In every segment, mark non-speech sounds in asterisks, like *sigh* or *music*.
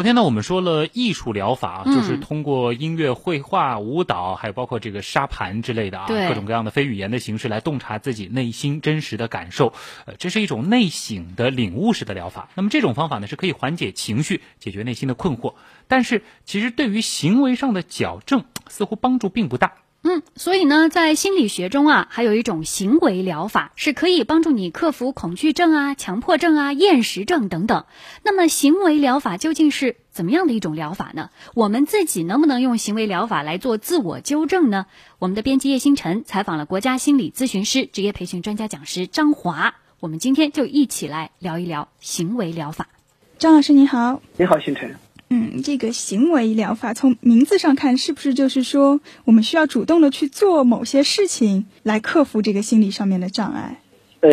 昨天呢，我们说了艺术疗法，嗯就是通过音乐、绘画、舞蹈，还有包括这个沙盘之类的啊，各种各样的非语言的形式来洞察自己内心真实的感受。呃，这是一种内省的领悟式的疗法。那么这种方法呢，是可以缓解情绪、解决内心的困惑，但是其实对于行为上的矫正，似乎帮助并不大。嗯，所以呢，在心理学中啊，还有一种行为疗法是可以帮助你克服恐惧症啊、强迫症啊、厌食症等等。那么，行为疗法究竟是怎么样的一种疗法呢？我们自己能不能用行为疗法来做自我纠正呢？我们的编辑叶星辰采访了国家心理咨询师、职业培训专家讲师张华，我们今天就一起来聊一聊行为疗法。张老师你好，你好，星辰。嗯，这个行为疗法从名字上看，是不是就是说我们需要主动的去做某些事情来克服这个心理上面的障碍？呃，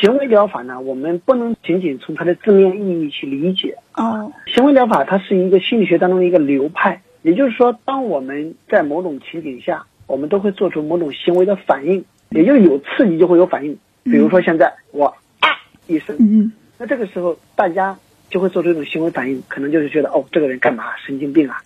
行为疗法呢，我们不能仅仅从它的字面意义去理解。哦，行为疗法它是一个心理学当中的一个流派，也就是说，当我们在某种情景下，我们都会做出某种行为的反应，也就是有刺激就会有反应。比如说现在我啊一声，嗯那这个时候大家就会做出一种行为反应，可能就是觉得哦，这个人干嘛 *laughs* 神经病啊，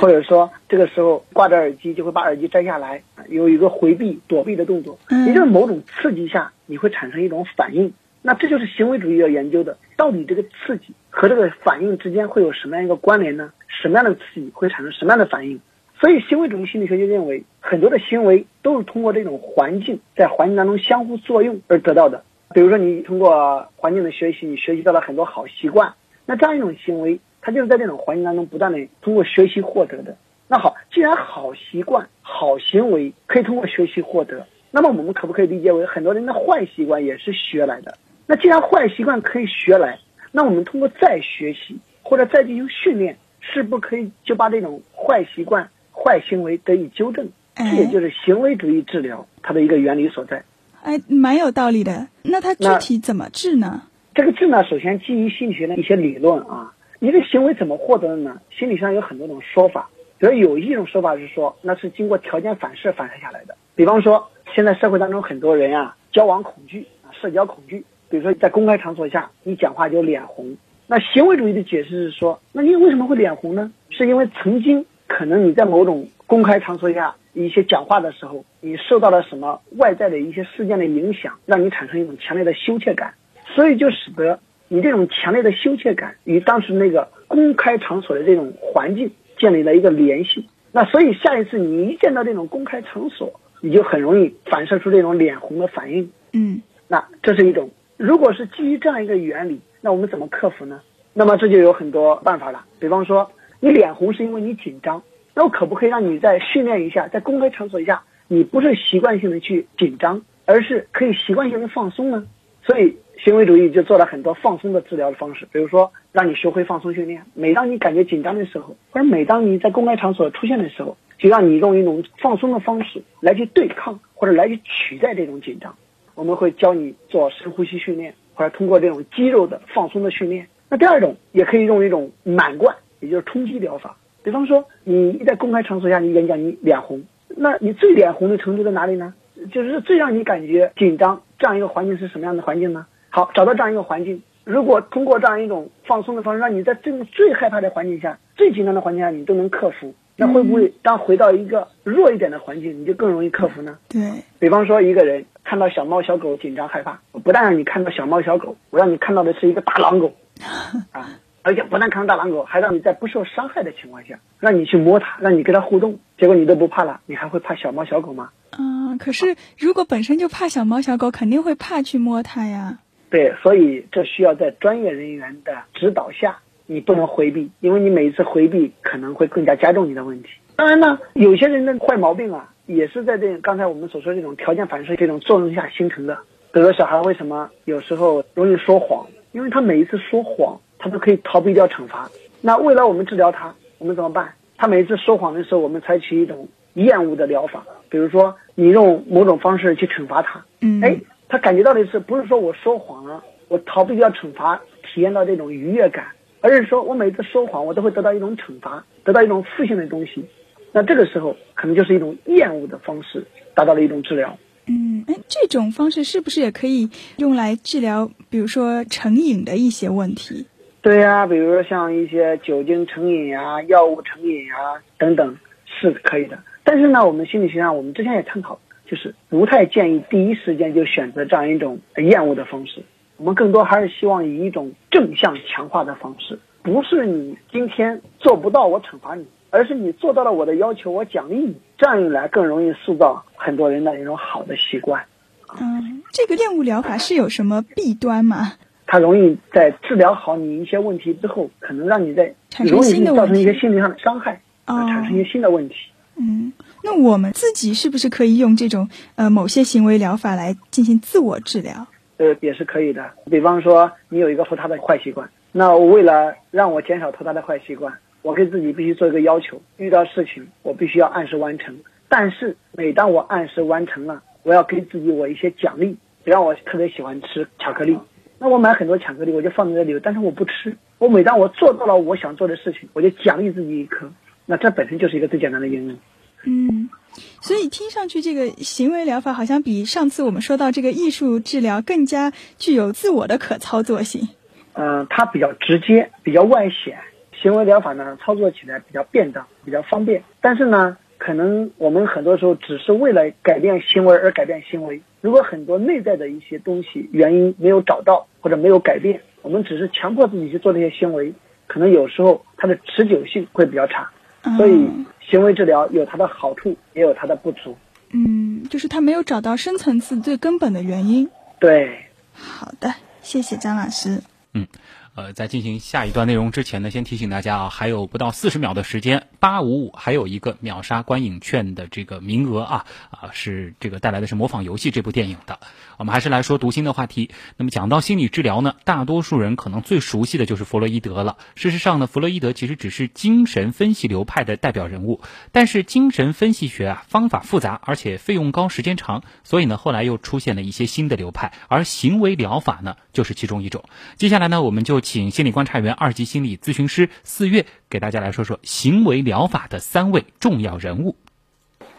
或者说这个时候挂着耳机就会把耳机摘下来，有一个回避躲避的动作，嗯也就是某种刺激下你会产生一种反应。那这就是行为主义要研究的，到底这个刺激和这个反应之间会有什么样一个关联呢？什么样的刺激会产生什么样的反应？所以行为主义心理学就认为，很多的行为都是通过这种环境在环境当中相互作用而得到的。比如说，你通过环境的学习，你学习到了很多好习惯，那这样一种行为，它就是在这种环境当中不断的通过学习获得的。那好，既然好习惯、好行为可以通过学习获得，那么我们可不可以理解为很多人的坏习惯也是学来的？那既然坏习惯可以学来，那我们通过再学习或者再进行训练，是不可以就把这种坏习惯、坏行为得以纠正？这也就是行为主义治疗它的一个原理所在。哎，蛮有道理的。那它具体怎么治呢？这个治呢，首先基于心理学的一些理论啊。你的行为怎么获得的呢？心理上有很多种说法，比如有一种说法是说，那是经过条件反射反射下来的。比方说，现在社会当中很多人啊，交往恐惧啊，社交恐惧。比如说，在公开场所下，你讲话就脸红。那行为主义的解释是说，那你为什么会脸红呢？是因为曾经可能你在某种公开场所下一些讲话的时候，你受到了什么外在的一些事件的影响，让你产生一种强烈的羞怯感，所以就使得你这种强烈的羞怯感与当时那个公开场所的这种环境建立了一个联系。那所以下一次你一见到这种公开场所，你就很容易反射出这种脸红的反应。嗯那这是一种，如果是基于这样一个原理，那我们怎么克服呢？那么这就有很多办法了。比方说，你脸红是因为你紧张，那我可不可以让你再训练一下，在公开场所一下，你不是习惯性的去紧张，而是可以习惯性的放松呢？所以行为主义就做了很多放松的治疗的方式，比如说让你学会放松训练。每当你感觉紧张的时候，或者每当你在公开场所出现的时候，就让你用一种放松的方式来去对抗或者来去取代这种紧张。我们会教你做深呼吸训练，或者通过这种肌肉的放松的训练。那第二种也可以用一种满贯，也就是冲击疗法。比方说，你一在公开场所下你演讲，你脸红，那你最脸红的程度在哪里呢？就是最让你感觉紧张这样一个环境是什么样的环境呢？好，找到这样一个环境，如果通过这样一种放松的方式，让你在这种最害怕的环境下、最紧张的环境下，你都能克服，那会不会当回到一个弱一点的环境，你就更容易克服呢？对，比方说，一个人看到小猫小狗紧张害怕，我不但让你看到小猫小狗，我让你看到的是一个大狼狗，*laughs* 啊，而且不但看到大狼狗，还让你在不受伤害的情况下，让你去摸它，让你跟它互动，结果你都不怕了，你还会怕小猫小狗吗？嗯、可是如果本身就怕小猫小狗，肯定会怕去摸它呀。对，所以这需要在专业人员的指导下，你不能回避，因为你每一次回避可能会更加加重你的问题。当然呢，有些人的坏毛病啊，也是在这刚才我们所说这种条件反射这种作用下形成的。比如说小孩为什么有时候容易说谎，因为他每一次说谎，他都可以逃避掉惩罚。那未来我们治疗他，我们怎么办？他每次说谎的时候，我们采取一种厌恶的疗法，比如说你用某种方式去惩罚他，嗯，哎，他感觉到的是不是说我说谎了，我逃避掉惩罚，体验到这种愉悦感，而是说我每次说谎，我都会得到一种惩罚，得到一种负性的东西。那这个时候可能就是一种厌恶的方式，达到了一种治疗。嗯，哎，这种方式是不是也可以用来治疗，比如说成瘾的一些问题？对呀、比如说像一些酒精成瘾呀、药物成瘾呀等等是可以的。但是呢，我们心理学上我们之前也探讨，就是不太建议第一时间就选择这样一种厌恶的方式。我们更多还是希望以一种正向强化的方式，不是你今天做不到我惩罚你，而是你做到了我的要求，我奖励你。这样一来，更容易塑造很多人的一种好的习惯。嗯，这个厌恶疗法是有什么弊端吗？它容易在治疗好你一些问题之后，可能让你在产生造成一些心理上的伤害，哦呃产生一些新的问题。嗯，那我们自己是不是可以用这种呃某些行为疗法来进行自我治疗？呃，也是可以的。比方说，你有一个拖沓的坏习惯，那我为了让我减少拖沓的坏习惯，我给自己必须做一个要求：遇到事情我必须要按时完成。但是每当我按时完成了，我要给自己我一些奖励。比方我特别喜欢吃巧克力，那我买很多巧克力，我就放在这里，但是我不吃。我每当我做到了我想做的事情，我就奖励自己一颗。那这本身就是一个最简单的原因。嗯，所以听上去这个行为疗法好像比上次我们说到这个艺术治疗更加具有自我的可操作性。嗯、它比较直接，比较外显。行为疗法呢，操作起来比较便当，比较方便。但是呢，可能我们很多时候只是为了改变行为而改变行为。如果很多内在的一些东西原因没有找到或者没有改变，我们只是强迫自己去做这些行为，可能有时候它的持久性会比较差。所以嗯，行为治疗有它的好处，也有它的不足。嗯，就是他没有找到深层次最根本的原因。对，好的，谢谢张老师。嗯呃，在进行下一段内容之前呢，先提醒大家啊，还有不到四十秒的时间，八五五还有一个秒杀观影券的这个名额啊啊，是这个带来的是《模仿游戏》这部电影的。我们还是来说读心的话题。那么讲到心理治疗呢，大多数人可能最熟悉的就是弗洛伊德了。事实上呢，弗洛伊德其实只是精神分析流派的代表人物，但是精神分析学啊方法复杂，而且费用高、时间长，所以呢后来又出现了一些新的流派，而行为疗法呢就是其中一种。接下来呢，我们就请心理观察员、二级心理咨询师四月给大家来说说行为疗法的三位重要人物。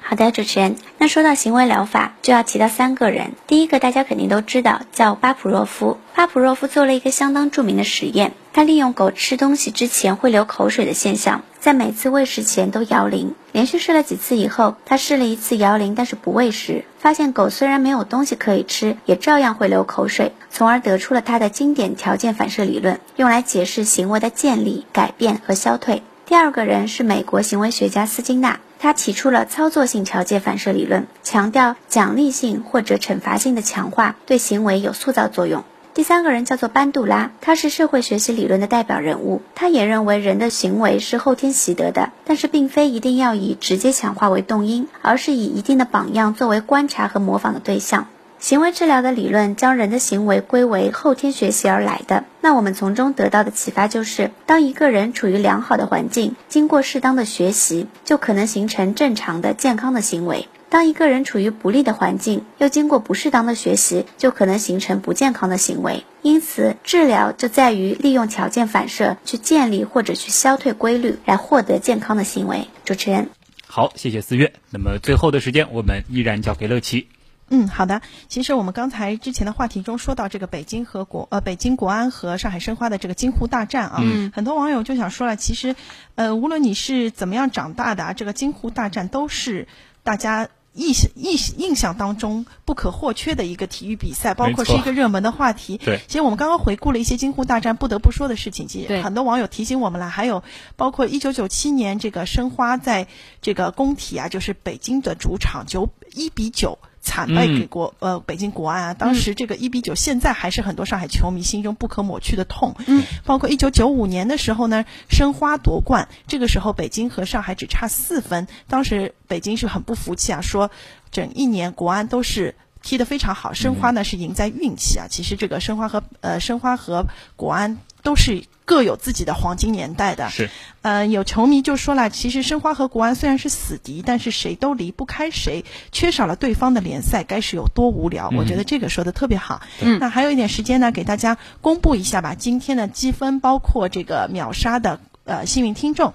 好的，主持人。那说到行为疗法，就要提到三个人。第一个大家肯定都知道，叫巴甫洛夫。巴甫洛夫做了一个相当著名的实验，他利用狗吃东西之前会流口水的现象，在每次喂食前都摇铃。连续试了几次以后，他试了一次摇铃，但是不喂食，发现狗虽然没有东西可以吃，也照样会流口水，从而得出了他的经典条件反射理论，用来解释行为的建立、改变和消退。第二个人是美国行为学家斯金纳，他提出了操作性条件反射理论，强调奖励性或者惩罚性的强化对行为有塑造作用。第三个人叫做班杜拉，他是社会学习理论的代表人物。他也认为人的行为是后天习得的，但是并非一定要以直接强化为动因，而是以一定的榜样作为观察和模仿的对象。行为治疗的理论将人的行为归为后天学习而来的。那我们从中得到的启发就是，当一个人处于良好的环境，经过适当的学习，就可能形成正常的、健康的行为；当一个人处于不利的环境，又经过不适当的学习，就可能形成不健康的行为。因此，治疗就在于利用条件反射去建立或者去消退规律，来获得健康的行为。主持人。好，谢谢四月。那么最后的时间，我们依然交给乐琪。嗯，好的。其实我们刚才之前的话题中说到这个北京和国呃北京国安和上海申花的这个京沪大战啊，嗯很多网友就想说了，其实呃无论你是怎么样长大的啊，这个京沪大战都是大家。印象印印象当中不可或缺的一个体育比赛，包括是一个热门的话题。对其实我们刚刚回顾了一些京沪大战不得不说的事情，其实很多网友提醒我们了，还有包括一九九七年这个申花在这个工体啊，就是北京的主场九一比九。惨败给国、呃北京国安啊，当时这个一比九，现在还是很多上海球迷心中不可抹去的痛。嗯，包括一九九五年的时候呢，申花夺冠，这个时候北京和上海只差四分，当时北京是很不服气啊，说整一年国安都是。踢得非常好，申花呢是赢在运气啊。其实这个申花和呃申花和国安都是各有自己的黄金年代的。是，呃，有球迷就说了，其实申花和国安虽然是死敌，但是谁都离不开谁，缺少了对方的联赛，该是有多无聊？我觉得这个说的特别好。嗯那还有一点时间呢，给大家公布一下吧。今天的积分包括这个秒杀的呃幸运听众。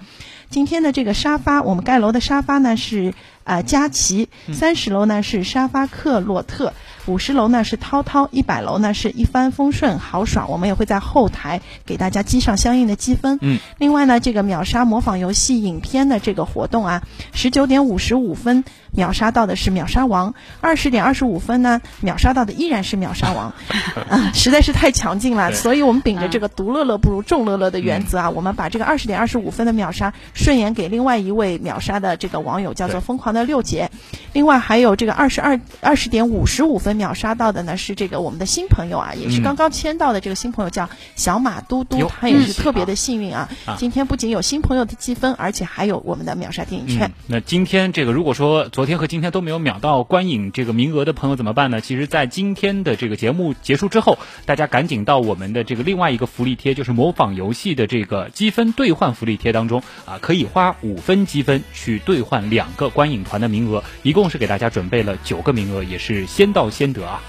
今天的这个沙发，我们盖楼的沙发呢是啊佳琪，三十楼呢是沙发客洛特。五十楼呢是涛涛，一百楼呢是一帆风顺豪爽。我们也会在后台给大家积上相应的积分。嗯，另外呢，这个秒杀模仿游戏影片的这个活动啊，十九点五十五分秒杀到的是秒杀王，二十点二十五分呢秒杀到的依然是秒杀王，*laughs* 啊，实在是太强劲了。所以我们秉着这个独乐乐不如众乐乐的原则啊，我们把这个二十点二十五分的秒杀顺延给另外一位秒杀的这个网友，叫做疯狂的六姐。另外还有这个二十二二十点五十五分。秒杀到的呢是这个我们的新朋友啊，也是刚刚签到的这个新朋友叫小马嘟嘟，他也是特别的幸运啊。今天不仅有新朋友的积分，而且还有我们的秒杀电影券。那今天这个如果说昨天和今天都没有秒到观影这个名额的朋友怎么办呢？其实，在今天的这个节目结束之后，大家赶紧到我们的这个另外一个福利贴，就是模仿游戏的这个积分兑换福利贴当中啊，可以花五分积分去兑换两个观影团的名额，一共是给大家准备了九个名额，也是先到先。得啊！